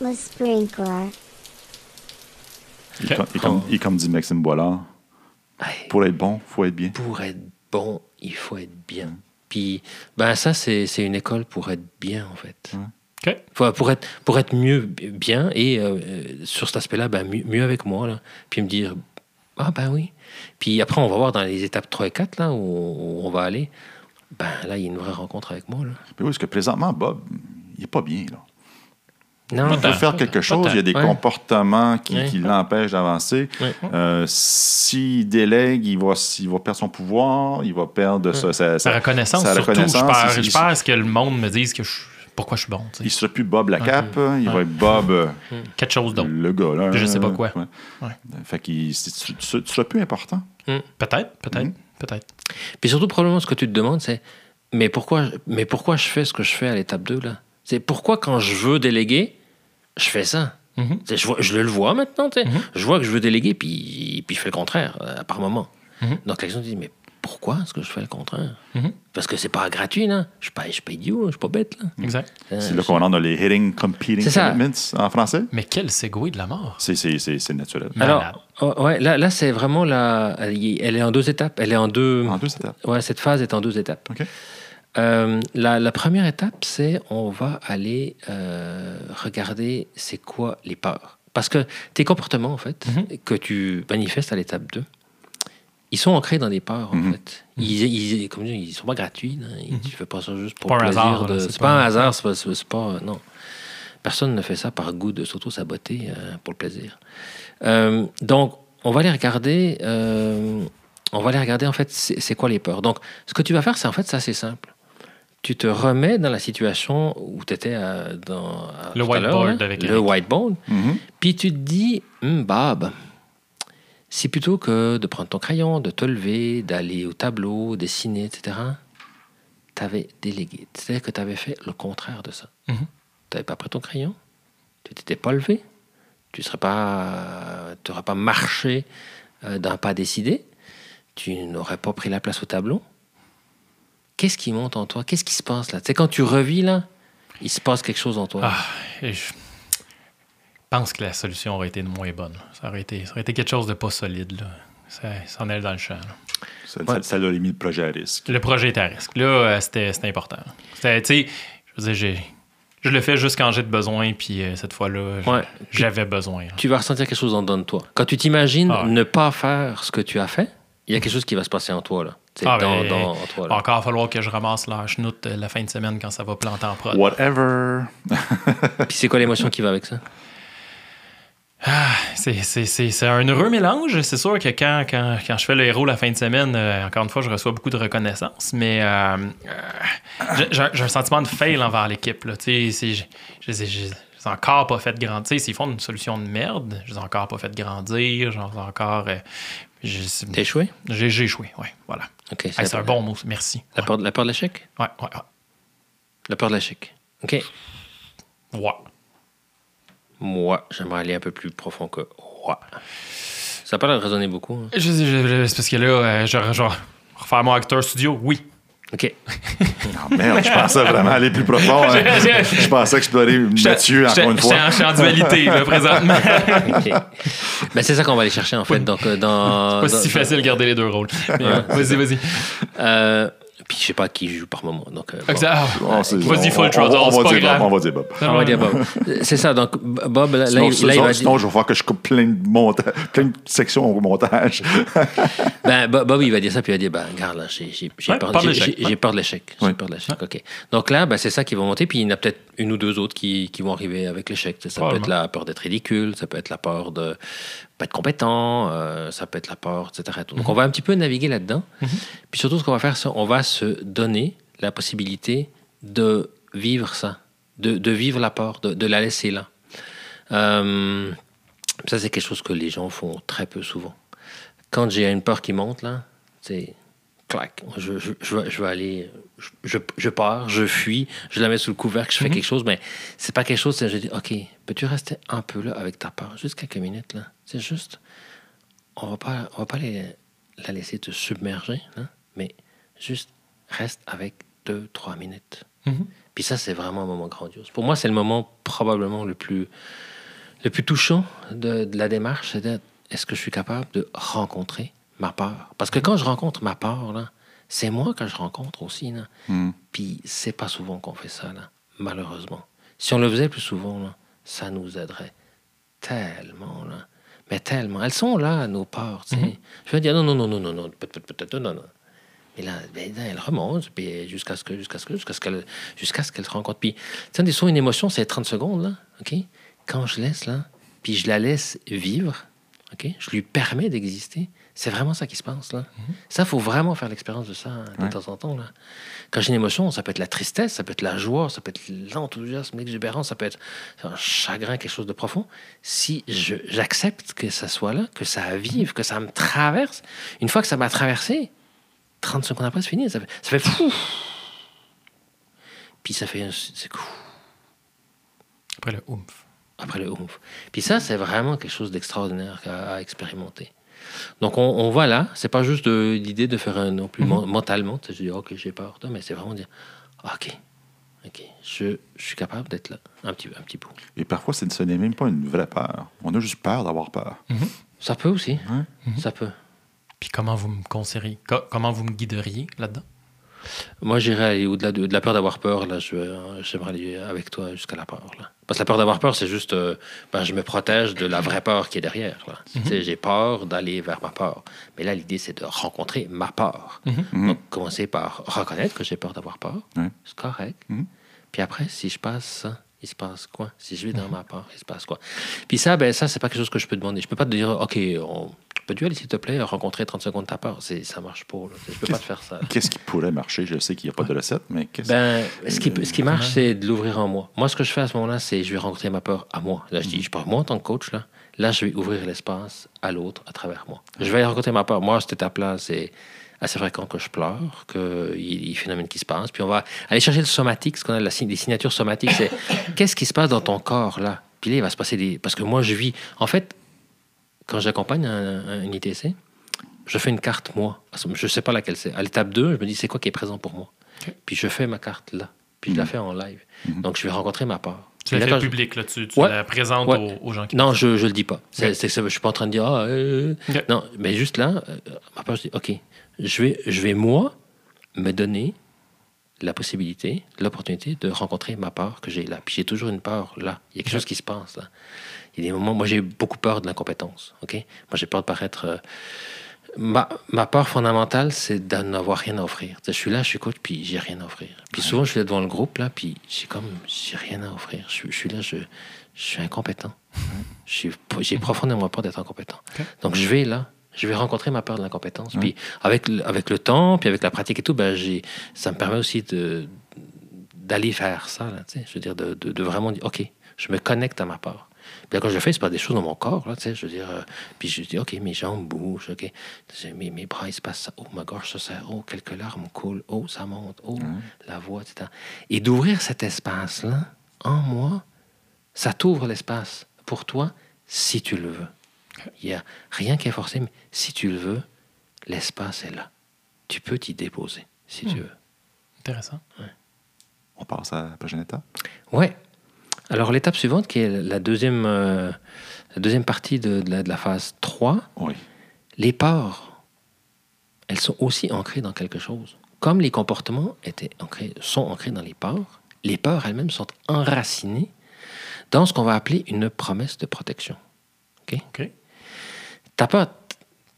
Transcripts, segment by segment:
My sprinkler. Et, comme, et comme- et comme dit Maxime Boilard, Hey, pour être bon, faut être bien. pour être bon, il faut être bien. Puis, ben ça, c'est c'est une école pour être bien, en fait. Faut- pour, être, pour être mieux bien et euh, sur cet aspect-là, ben, mieux, mieux avec moi. Là. Puis me dire, ah ben oui. Puis après, on va voir dans les étapes 3 et 4, là, où, où on va aller. Ben là, il y a une vraie rencontre avec moi. Là. Mais oui, parce que présentement, Bob, il est pas bien. Là. Non, Il veut faire quelque chose, il y a des Ouais. comportements qui, Ouais. qui l'empêchent d'avancer. Ouais. Euh, S'il délègue, il va, il va perdre son pouvoir, il va perdre sa, sa- Sa reconnaissance, sa surtout. reconnaissance. je perds, je perds ce que le monde me dise que je, pourquoi je suis bon. tu sais. Il ne sera plus Bob la cape, il va être Bob euh, Quelque chose d'autre. le gars. Là, Je sais pas quoi. Ouais. Ouais. Fait c'est- tu, seras plus important. Peut-être, peut-être, Mhm. peut-être. Puis surtout, probablement, ce que tu te demandes, c'est mais pourquoi, mais pourquoi je fais ce que je fais à l'étape 2, là? C'est pourquoi, quand je veux déléguer, je fais ça? Mhm. Sais, Je, vois- je le vois maintenant, sais. Je vois que je veux déléguer, puis, puis je fais le contraire, euh, par moment. Mhm. Donc, la question, tu dis, mais pourquoi est-ce que je fais le contraire? Mhm. Parce que c'est pas gratuit, là. Je je suis pas idiot, je suis pas bête, là. Exact. Euh, C'est là qu'on entre dans les hitting competing commitments en français? Mais quel segway de la mort. C'est- naturel. Alors, oh, ouais, là, là c'est vraiment la. Elle est en deux étapes. Elle est en deux. En deux étapes. Ouais, cette phase est en deux étapes. OK. Euh, la, la première étape, c'est on va aller euh, regarder c'est quoi les peurs. Parce que tes comportements, en fait, Mhm. que tu manifestes à l'étape 2, ils sont ancrés dans des peurs, en Mhm. fait. Ils, ils, comme je dis, ils sont pas gratuits. Ils- Tu fais pas ça juste pour Mhm. Pas plaisir. hasard, de- C'est c'est pas, un hasard, c'est pas, c'est c'est pas- Non. Personne ne fait ça par goût de s'auto-saboter euh, pour le plaisir. Euh, donc, on va les regarder. euh, on va les regarder, en fait, c'est c'est quoi les peurs. Donc, ce que tu vas faire, c'est en fait, c'est assez simple. Tu te remets dans la situation où tu étais à- dans. à- Le tout à l'heure, whiteboard avec Le whiteboard. Mhm. Puis tu te dis, Hum, Bob, si plutôt que de prendre ton crayon, de te lever, d'aller au tableau, dessiner, etc., tu avais délégué. C'est-à-dire que tu avais fait le contraire de ça. Mhm. Tu n'avais pas pris ton crayon, tu t'étais pas levé, tu n'aurais pas, t'aurais pas marché euh, d'un pas décidé, tu n'aurais pas pris la place au tableau. Qu'est-ce qui monte en toi? Qu'est-ce qui se passe là? Tu sais, quand tu revis là, il se passe quelque chose en toi. Ah, et je pense que la solution aurait été moins bonne. Ça aurait été, ça aurait été quelque chose de pas solide. Là. Ça, ça en est dans le champ. là. Ça, ça, ça l'a mis le projet à risque. Le projet était à risque. Là, euh, c'était c'était important. C'était, tu sais, je veux dire, j'ai- je le fais juste quand j'ai de besoin, puis euh, cette fois-là, Ouais. j'avais besoin. là. tu vas ressentir quelque chose en dedans de toi. Quand tu t'imagines Ah ouais. ne pas faire ce que tu as fait, il y a quelque chose qui va se passer en toi. Là. Ah, dans, dans- en toi, là. Encore, il va falloir que je ramasse la chenoute la fin de semaine quand ça va planter en prod. Whatever. Puis c'est quoi l'émotion qui va avec ça? C'est- C'est un heureux mélange. C'est sûr que quand, quand, quand je fais le héros la fin de semaine, euh, encore une fois, je reçois beaucoup de reconnaissance, mais euh, euh, j'ai- un sentiment de fail envers l'équipe. là. Tu sais, c'est- Je je les ai- encore pas fait grandir. S'ils font une solution de merde, je les ai encore pas fait grandir. J'en ai encore. Euh, j'ai T'as échoué? j'ai- échoué, ouais, voilà. OK. Hey, c'est un bon mot, merci. La peur, de- la peur de l'échec? Ouais, ouais, ouais. La peur de l'échec. OK. Ouais. Moi, j'aimerais aller un peu plus profond que moi. Ça l'air de résonner beaucoup. hein? Je- je- je- C'est parce que là, euh, je vais refaire mon acteur studio, oui. OK. Ah, merde, je pensais vraiment aller plus profond. hein. Je pensais explorer Mathieu encore une fois. en- j'étais en dualité, là, présentement. OK. ben, c'est ça qu'on va aller chercher, en fait. Donc, euh, dans, pas dans- si facile de garder les deux rôles. Vas-y, vas-y. Euh, puis, je sais pas qui joue par moment. Donc, euh, bon. Ah, Vas-y, on- full on- throttle, on, c'est va pas dire grave. Bob, on va dire Bob. On va dire Bob. C'est ça. Donc, Bob, là, là, Sinon, il, là, il sinon- va sinon, dire... je vais voir que je coupe plein de, monta- plein de sections au montage. Ben, Bo- Bob, il va dire ça, puis il va dire, ben, regarde, là, j'ai Ouais, peur, peur de l'échec. j'ai- j'ai peur de l'échec. J'ai Ouais. peur de l'échec, OK. Donc là, ben, c'est ça qui va monter, puis il y en a peut-être une ou deux autres qui, qui vont arriver avec l'échec. Ça peut être la peur d'être ridicule, ça peut être la peur de pas être compétent, euh, ça peut être la peur, etc. Donc, Mhm. on va un petit peu naviguer là-dedans. Puis surtout, ce qu'on va faire, c'est on va se donner la possibilité de vivre ça, de, de vivre la peur, de, de la laisser là. Euh, ça, c'est quelque chose que les gens font très peu souvent. Quand j'ai une peur qui monte, là, c'est clac, je, je, je, vais, je vais aller, je, je, pars, je fuis, je la mets sous le couvercle, je fais quelque chose, mais c'est pas quelque chose, c'est je dis, OK, peux-tu rester un peu là avec ta peur, juste quelques minutes, là? C'est juste, on va pas, on va pas les- la laisser te submerger, hein, mais juste reste avec deux, trois minutes. Mhm. Puis ça, c'est vraiment un moment grandiose. Pour moi, c'est le moment probablement le plus, le plus touchant de, de la démarche. C'est d'être, est-ce que je suis capable de rencontrer ma peur? Parce que quand je rencontre ma peur, là, c'est moi que je rencontre aussi. Là. Hmm. Puis c'est pas souvent qu'on fait ça, là, malheureusement. Si on le faisait plus souvent, là, ça nous aiderait tellement. Là. Mais tellement. Elles sont là, nos peurs. sais. Je vais dire non, non, non, non, non, non, peut-être, non, non. Et là, ben, là, elle remonte, jusqu'à ce que, jusqu'à ce que, jusqu'à ce qu'elle, jusqu'à ce qu'elle se rencontre. Puis, tu des une émotion, c'est 30 secondes, là, OK? Quand je laisse, là, puis je la laisse vivre, OK? Je lui permets d'exister. C'est vraiment ça qui se passe, là. Ça, faut vraiment faire l'expérience de ça de Ouais. temps en temps, là. Quand j'ai une émotion, ça peut être la tristesse, ça peut être la joie, ça peut être l'enthousiasme, l'exubérance, ça peut être un chagrin, quelque chose de profond. Si j'accepte que ça soit là, que ça vive, que ça me traverse, une fois que ça m'a traversé, 30 secondes après, c'est fini. Ça fait, ça fait fou. Puis ça fait un- c'est cool. Après le oomph. Après le ouf. Puis ça, c'est vraiment quelque chose d'extraordinaire à, à expérimenter. Donc, on, on voit là, c'est pas juste de- l'idée de faire un non plus men- mentalement, tu sais, je dis, OK, j'ai peur, mais c'est vraiment dire, OK, OK, je, je suis capable d'être là, un petit, un petit bout. Et parfois, c'est- ce n'est même pas une vraie peur. On a juste peur d'avoir peur. Ça peut aussi, Ouais. ça peut. Puis comment vous me conseilleriez, co- comment vous me guideriez là-dedans? Moi, j'irais aller au-delà de, de la peur d'avoir peur. Là, je j'aimerais aller avec toi jusqu'à la peur. Là. Parce que la peur d'avoir peur, c'est juste, euh, ben, je me protège de la vraie peur qui est derrière. Tu sais, J'ai peur d'aller vers ma peur. Mais là, l'idée, c'est de rencontrer ma peur. Donc, commencer par reconnaître que j'ai peur d'avoir peur. Ouais. C'est correct. Mhm. Puis après, si je passe il se passe quoi? Si je vais dans ma peur, il se passe quoi? Puis ça, ben, ça, c'est pas quelque chose que je peux demander. Je peux pas te dire, OK, on... peux-tu aller, s'il te plaît, rencontrer 30 secondes ta peur? C'est- Ça marche pas. Là. Je peux pas te faire ça. Qu'est-ce qui pourrait marcher? Je sais qu'il n'y a pas de recette, mais qu'est-ce Ben, ce qui, ce qui marche, c'est de l'ouvrir en moi. Moi, ce que je fais à ce moment-là, c'est je vais rencontrer ma peur à moi. Là, je dis, je parle moi en tant que coach, là. Là, je vais ouvrir l'espace à l'autre à travers moi. Je vais rencontrer ma peur. Moi, cette étape-là, c'est assez fréquent que je pleure, qu'il y ait des phénomènes qui se passent. Puis on va aller chercher le somatique, ce qu'on a des signatures somatiques. C'est qu'est-ce qui se passe dans ton corps, là? Puis là, il va se passer des. Parce que moi, je vis. En fait, quand j'accompagne un, un- un ITC, je fais une carte, moi. Je ne sais pas laquelle c'est. À l'étape 2, je me dis, c'est quoi qui est présent pour moi? Puis je fais ma carte là. Puis je la fais en live. Donc je vais rencontrer ma peur. Tu la fais public, là, tu, tu Ouais. la présentes Ouais. aux, aux gens qui Non, je ne le dis pas. Je suis pas en train de dire, ah, euh, Ok. non, mais juste là, euh, ma peur, je dis, OK, je vais, je vais moi me donner la possibilité, l'opportunité de rencontrer ma peur que j'ai là. Puis j'ai toujours une peur là. Il y a quelque chose qui se passe là. Il y a des moments, moi j'ai beaucoup peur de l'incompétence. OK? Moi j'ai peur de paraître. euh, ma, ma peur fondamentale, c'est de n'avoir rien à offrir. Je suis là, je suis coach, puis j'ai rien à offrir. Puis souvent, je suis là devant le groupe, là, puis j'ai comme, j'ai rien à offrir. Je, suis- je suis là, je, je suis incompétent. J'ai profondément peur d'être incompétent. Donc, je vais là, je vais rencontrer ma peur de l'incompétence. Puis, avec, le- avec le temps, puis avec la pratique et tout, ben, ça me permet aussi d'aller faire ça, là. Je veux dire, de, de, de vraiment dire, OK, je me connecte à ma peur. Puis là, quand je le fais, c'est pas des choses dans mon corps, là, je veux dire, euh, puis je dis, OK, mes jambes bougent, OK, mes, mes bras, il se passe ça, oh, ma gorge se serre, oh, quelques larmes coulent, oh, ça monte, oh, la voix, etc. Et d'ouvrir cet espace-là, en moi, ça t'ouvre l'espace pour toi, si tu le veux. Il n'y a rien qui est forcé, mais si tu le veux, l'espace est là. Tu peux t'y déposer, si tu veux. Intéressant. On passe à la prochaine étape. Ouais. Alors, l'étape suivante, qui est la deuxième, euh, la deuxième partie de, de la, de la phase 3, Oui. les peurs, elles sont aussi ancrées dans quelque chose. Comme les comportements étaient ancrés, sont ancrés dans les peurs, les peurs elles-mêmes sont enracinées dans ce qu'on va appeler une promesse de protection. OK? OK. Ta peur,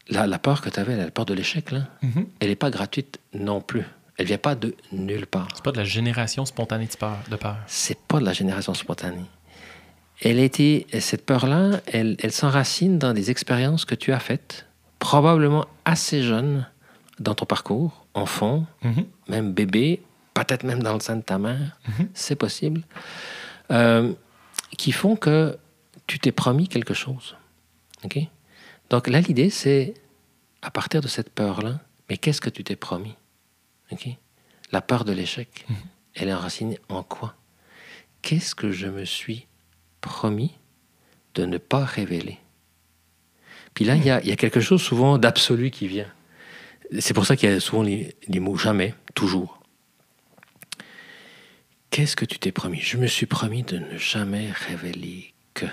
la, la peur que tu avais, la peur de l'échec, là, Mhm. elle n'est pas gratuite non plus. Elle vient pas de nulle part. C'est pas de la génération spontanée de peur. De peur. c'est pas de la génération spontanée. Elle a été, cette peur-là, elle, elle s'enracine dans des expériences que tu as faites, probablement assez jeune dans ton parcours, enfant, Mhm. même bébé, peut-être même dans le sein de ta mère, c'est possible, euh, qui font que tu t'es promis quelque chose. OK? Donc là, l'idée, c'est, à partir de cette peur-là, mais qu'est-ce que tu t'es promis? La peur de l'échec, elle est enracinée en quoi? Qu'est-ce que je me suis promis de ne pas révéler? Puis là, il y a, y a quelque chose souvent d'absolu qui vient. C'est pour ça qu'il y a souvent les, les mots jamais, toujours. Qu'est-ce que tu t'es promis? Je me suis promis de ne jamais révéler que.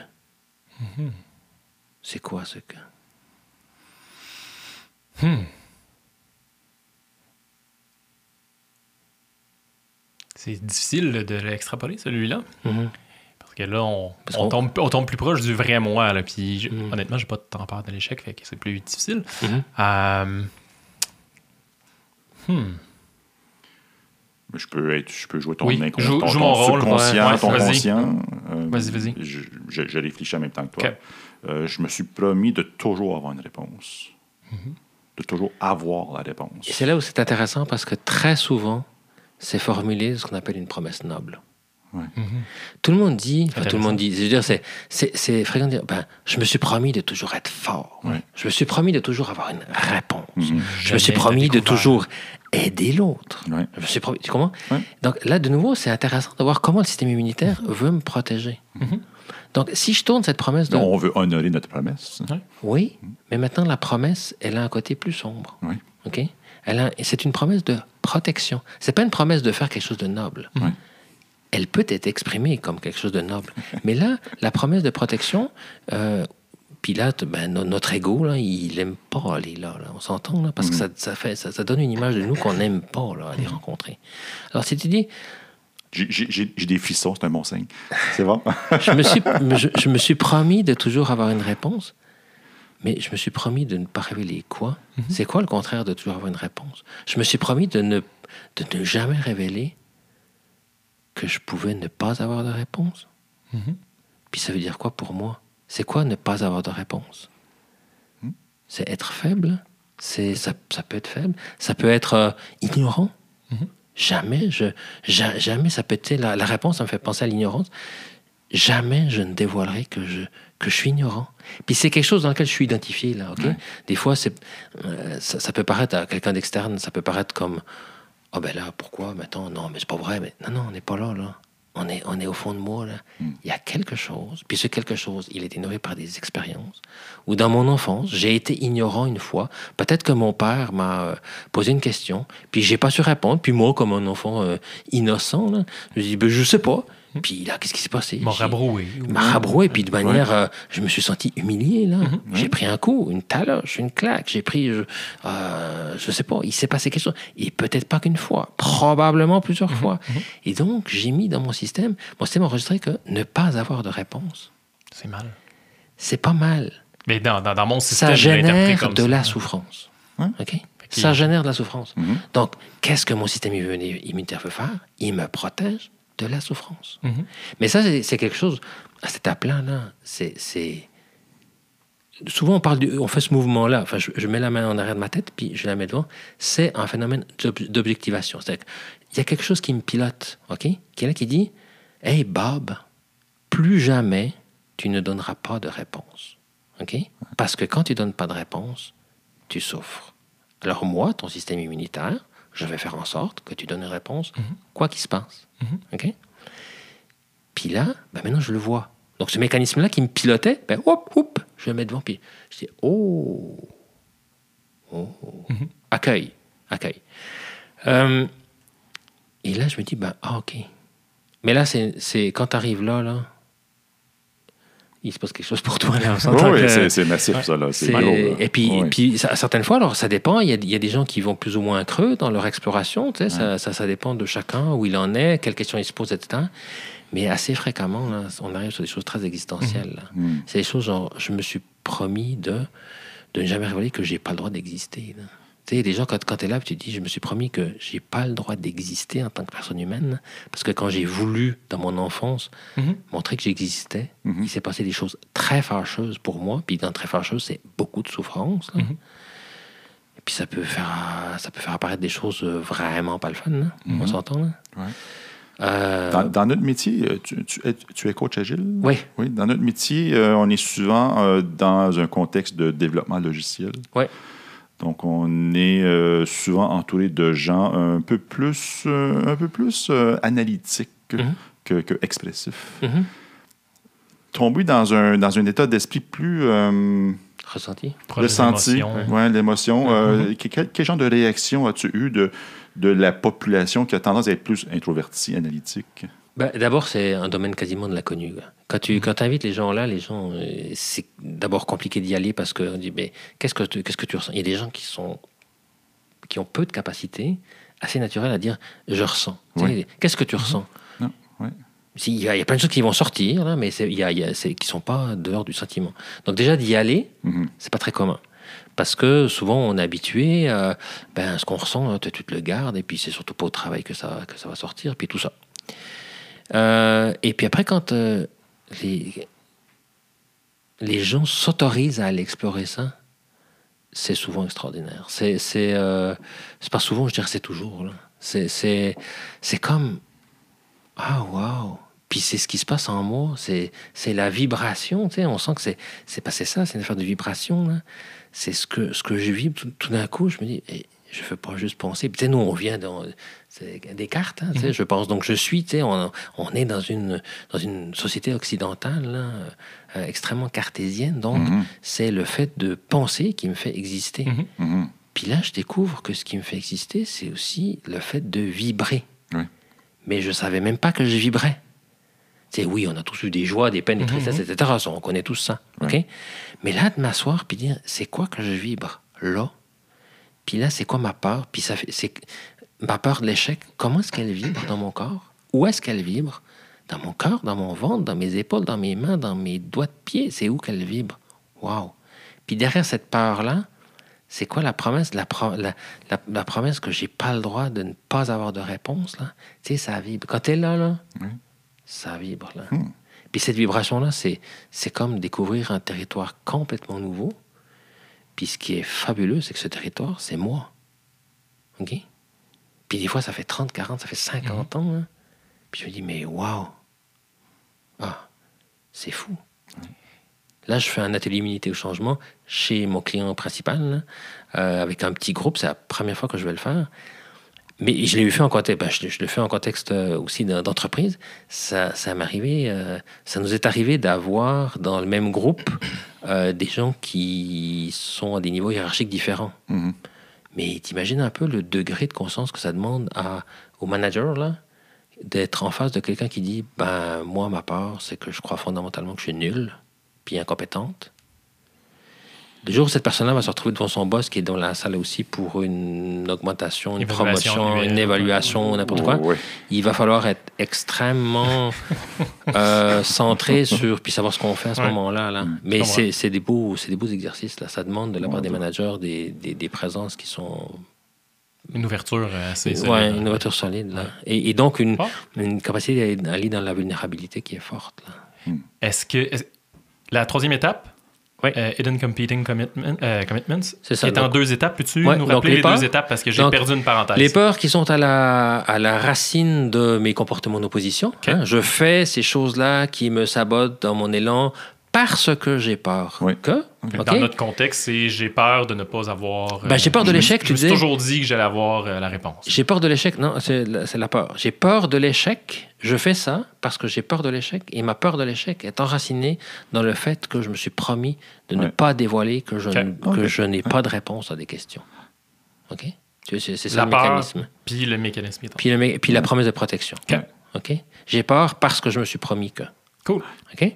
C'est quoi ce que? C'est difficile de l'extrapoler, celui-là. Mhm. Parce que là, on, Parce on qu'on- tombe, on tombe plus proche du vrai moi. Là, puis je- Mhm. honnêtement, j'ai pas tant peur de l'échec, fait que c'est plus difficile. Mhm. Euh, hmm. Je peux, être, je peux jouer ton, Oui, incon- joue- ton- mon rôle, subconscient, ouais, ton vas-y. conscient. Euh, Vas-y, vas-y. Je, je- je réfléchis en même temps que toi. Euh, je me suis promis de toujours avoir une réponse. De toujours avoir la réponse. Et c'est là où c'est intéressant parce que très souvent, c'est formulé ce qu'on appelle une promesse noble. Ouais. Tout le monde dit, enfin, tout le monde dit, je veux dire, c'est, c'est, c'est fréquent de dire, ben, je me suis promis de toujours être fort. Ouais. Je me suis promis de toujours avoir une réponse. Mhm. Je me suis promis de toujours aider l'autre. Ouais. Je me suis promis, tu comprends? Ouais. Donc là, de nouveau, c'est intéressant de voir comment le système immunitaire veut me protéger. Donc, si je tourne cette promesse de Non, on veut honorer notre promesse. oui, mais maintenant la promesse, elle a un côté plus sombre. Oui. OK? A- c'est une promesse de protection. C'est pas une promesse de faire quelque chose de noble. Oui. Elle peut être exprimée comme quelque chose de noble. mais là, la promesse de protection, euh, puis là, t- ben, no- notre ego, là, il n'aime pas aller là, là. On s'entend, là, parce que ça, ça fait, ça, ça donne une image de nous qu'on n'aime pas là, aller rencontrer. Alors, si tu dis, J'ai- des frissons, c'est un bon signe. C'est bon? je me, suis, je, je me suis promis de toujours avoir une réponse, mais je me suis promis de ne pas révéler quoi. C'est quoi le contraire de toujours avoir une réponse? Je me suis promis de ne, de ne jamais révéler que je pouvais ne pas avoir de réponse. Puis ça veut dire quoi pour moi? C'est quoi ne pas avoir de réponse? C'est être faible? C'est, ça, ça peut être faible? Ça peut être euh, ignorant? Jamais, je, ja- jamais ça peut être. La, la réponse, ça me fait penser à l'ignorance. Jamais je ne dévoilerai que je, que je suis ignorant. Puis c'est quelque chose dans lequel je suis identifié, là, OK? Des fois, c'est, euh, ça, ça peut paraître à quelqu'un d'externe, ça peut paraître comme Ah ben là, pourquoi? Maintenant? Non, mais c'est pas vrai. Mais non, non, on n'est pas là, là. On est, on est au fond de moi, là. Il y a quelque chose. Puis ce quelque chose, il a été nourri par des expériences. Ou dans mon enfance, j'ai été ignorant une fois. Peut-être que mon père m'a euh, posé une question, puis j'ai pas su répondre. Puis moi, comme un enfant euh, innocent, là, je dis, ben, je sais pas. Puis là, qu'est-ce qui s'est passé? J'ai- rabroué. il m'a rabroué, puis de manière, euh, je me suis senti humilié, là. J'ai pris un coup, une taloche, une claque, j'ai pris, je, euh, je sais pas, il s'est passé quelque chose. Et peut-être pas qu'une fois, probablement plusieurs fois. Et donc, j'ai mis dans mon système, mon système a enregistré que ne pas avoir de réponse, C'est mal. c'est pas mal. Mais dans, dans, dans mon système, Ça l'ai interprété génère comme de ça. la souffrance. OK? Ça génère de la souffrance. Mhm. Donc, qu'est-ce que mon système immu- immunitaire veut faire? Il me protège de la souffrance. Mhm. Mais ça, c'est quelque chose, à étape-là, là, c'est-. Souvent, on, parle du- on fait ce mouvement-là. Enfin, je, je mets la main en arrière de ma tête, puis je la mets devant. C'est un phénomène d'ob- d'objectivation. C'est-à-dire qu'il y a quelque chose qui me pilote, OK? Qui est là qui dit Hey, Bob, plus jamais tu ne donneras pas de réponse. OK? Parce que quand tu donnes pas de réponse, tu souffres. Alors, moi, ton système immunitaire, je vais faire en sorte que tu donnes une réponse, quoi qu'il se passe. OK? Puis là, ben maintenant, je le vois. Donc, ce mécanisme-là qui me pilotait, ben, hop, hop, je le mets devant, puis je dis, oh, oh, accueil, accueil. Euh, et là, je me dis, ben, ah, OK. Mais là, c'est- quand tu arrives là, là, il se passe quelque chose pour toi, là. Oui, que- c'est massif, ça. Là. Et puis, Oui. et puis ça- certaines fois, alors ça dépend. Il y, a, il y a des gens qui vont plus ou moins creux dans leur exploration. tu sais, ça, ça, ça dépend de chacun, où il en est, quelles questions il se pose, etc. Mais assez fréquemment, là, on arrive sur des choses très existentielles. là. Mhm. C'est des choses genre, je me suis promis de, de ne jamais révéler que j'ai pas le droit d'exister. Tu gens, quand, quand tu es là, tu te dis, je me suis promis que j'ai pas le droit d'exister en tant que personne humaine, parce que quand j'ai voulu, dans mon enfance, Mhm. montrer que j'existais, Mhm. il s'est passé des choses très fâcheuses pour moi. Puis dans très fâcheuses, c'est beaucoup de souffrance. là. Mhm. Et puis ça peut faire, ça peut faire apparaître des choses euh, vraiment pas le fun. là. On s'entend là? Ouais. Euh, Dans, dans notre métier, euh, tu, tu es, tu es coach agile? Oui. Oui, dans notre métier, euh, on est souvent euh, dans un contexte de développement logiciel. Oui. Donc, on est euh, souvent entouré de gens un peu plus, euh, un peu plus euh, analytiques Mhm. que, que expressifs. Mhm. Tomber dans un, dans un état d'esprit plus euh, Ressenti. Proche Le des senti, émotions. ouais, l'émotion. Mm-hmm. Euh, que- quel, quel genre de réaction as-tu eu de, de la population qui a tendance à être plus introvertie, analytique? Ben, d'abord, c'est un domaine quasiment de l'inconnu. Quand tu quand invites les gens là, les gens, euh, c'est d'abord compliqué d'y aller parce qu'on dit, mais qu'est-ce que, tu- qu'est-ce que tu ressens? Il y a des gens qui, sont, qui ont peu de capacité, assez naturelle à dire, je ressens. Qu'est-ce que tu ressens? Non, ouais. Si, Il y, a, il y a plein de choses qui vont sortir, là, mais c'est- il y a, il y a- c'est- qui ne sont pas dehors du sentiment. Donc déjà, d'y aller, Mhm. c'est pas très commun. Parce que souvent, on est habitué, euh, ben, ce qu'on ressent, hein, tu te le gardes, et puis c'est surtout pas au travail que ça, que ça va sortir, puis tout ça. Euh, et puis après, quand euh, les, gens s'autorisent à aller explorer ça, c'est souvent extraordinaire. C'est euh, pas souvent, je dirais c'est toujours. C'est comme ah waouh. Puis c'est ce qui se passe en moi, c'est la vibration. Tu sais, on sent que c'est passé ça, c'est une affaire de vibration. C'est ce que ce que je vis tout, d'un coup. Je me dis, je veux pas juste penser. Puis tu sais, nous on vient dans c'est des cartes. hein, sais, Je pense donc je suis. Tu sais, on, on est dans une dans une société occidentale là, euh, extrêmement cartésienne. Donc Mhm. c'est le fait de penser qui me fait exister. Mhm. Mhm. Puis là, je découvre que ce qui me fait exister, c'est aussi le fait de vibrer. Oui. Mais je savais même pas que je vibrais. Tu sais, oui, on a tous eu des joies, des peines, des tristesses, etc. On connaît tous ça. OK? Mais là, de m'asseoir puis dire, c'est quoi que je vibre là? Puis là, c'est quoi ma peur? Puis ça fait, c'est ma peur de l'échec. Comment est-ce qu'elle vibre dans mon corps? Où est-ce qu'elle vibre? Dans mon cœur, dans mon ventre, dans mes épaules, dans mes mains, dans mes doigts de pied. C'est où qu'elle vibre? Wow! Puis derrière cette peur-là, c'est quoi la promesse? La, pro- la, la- la promesse que j'ai pas le droit de ne pas avoir de réponse, là. Tu sais, ça vibre. Quand t'es là, là, ça vibre, là. Hmm. Puis cette vibration-là, c'est, c'est comme découvrir un territoire complètement nouveau. Puis ce qui est fabuleux, c'est que ce territoire, c'est moi. OK? Puis des fois, ça fait 30, 40, ça fait 50 ans. là. Puis je me dis, mais waouh! Ah, c'est fou. Là, je fais un atelier immunité au changement chez mon client principal, là, euh, avec un petit groupe. C'est la première fois que je vais le faire. Mais je l'ai fait en contexte, ben, je, je le fais en contexte euh, aussi d'en- d'entreprise. Ça, ça m'est arrivé, euh, ça nous est arrivé d'avoir dans le même groupe euh, des gens qui sont à des niveaux hiérarchiques différents. Mhm. Mais t'imagines un peu le degré de conscience que ça demande à, au manager là, d'être en face de quelqu'un qui dit ben moi ma part c'est que je crois fondamentalement que je suis nulle puis incompétente. Le jour où cette personne-là va se retrouver devant son boss qui est dans la salle aussi pour une augmentation, une Évaluation promotion, une évaluation, n'importe quoi, Ouais. il va falloir être extrêmement euh, centré sur puis savoir ce qu'on fait à ce Ouais. moment-là. Là. Mais c'est des beaux c'est des beaux exercices là. Ça demande de la part des managers des, des, des présences qui sont Une ouverture euh, assez solide. ouais, une ouverture solide là. Et, et donc une, Ah. une capacité d'aller dans la vulnérabilité qui est forte là. Est-ce que. la troisième étape, Oui. euh, Hidden Competing Commitment, euh, Commitments, C'est ça, qui est en deux étapes. Peux-tu Ouais, nous rappeler les les, peurs. deux étapes? Parce que j'ai perdu une parenthèse. Les peurs qui sont à la, à la racine de mes comportements d'opposition. hein. Je fais ces choses-là qui me sabotent dans mon élan parce que j'ai peur. Oui. Que? Dans notre contexte, c'est j'ai peur de ne pas avoir. euh, Ben, j'ai peur de l'échec, tu disais. toujours dit que j'allais avoir euh, la réponse. J'ai peur de l'échec. Non, c'est la, c'est la peur. J'ai peur de l'échec. Je fais ça parce que j'ai peur de l'échec. Et ma peur de l'échec est enracinée dans le fait que je me suis promis de ne Ouais. pas dévoiler que je, que je n'ai pas de réponse à des questions. OK? C'est c'est ça le mécanisme. puis le mécanisme. Puis, le mé- puis la promesse de protection. Ok. OK? J'ai peur parce que je me suis promis que. Cool. OK?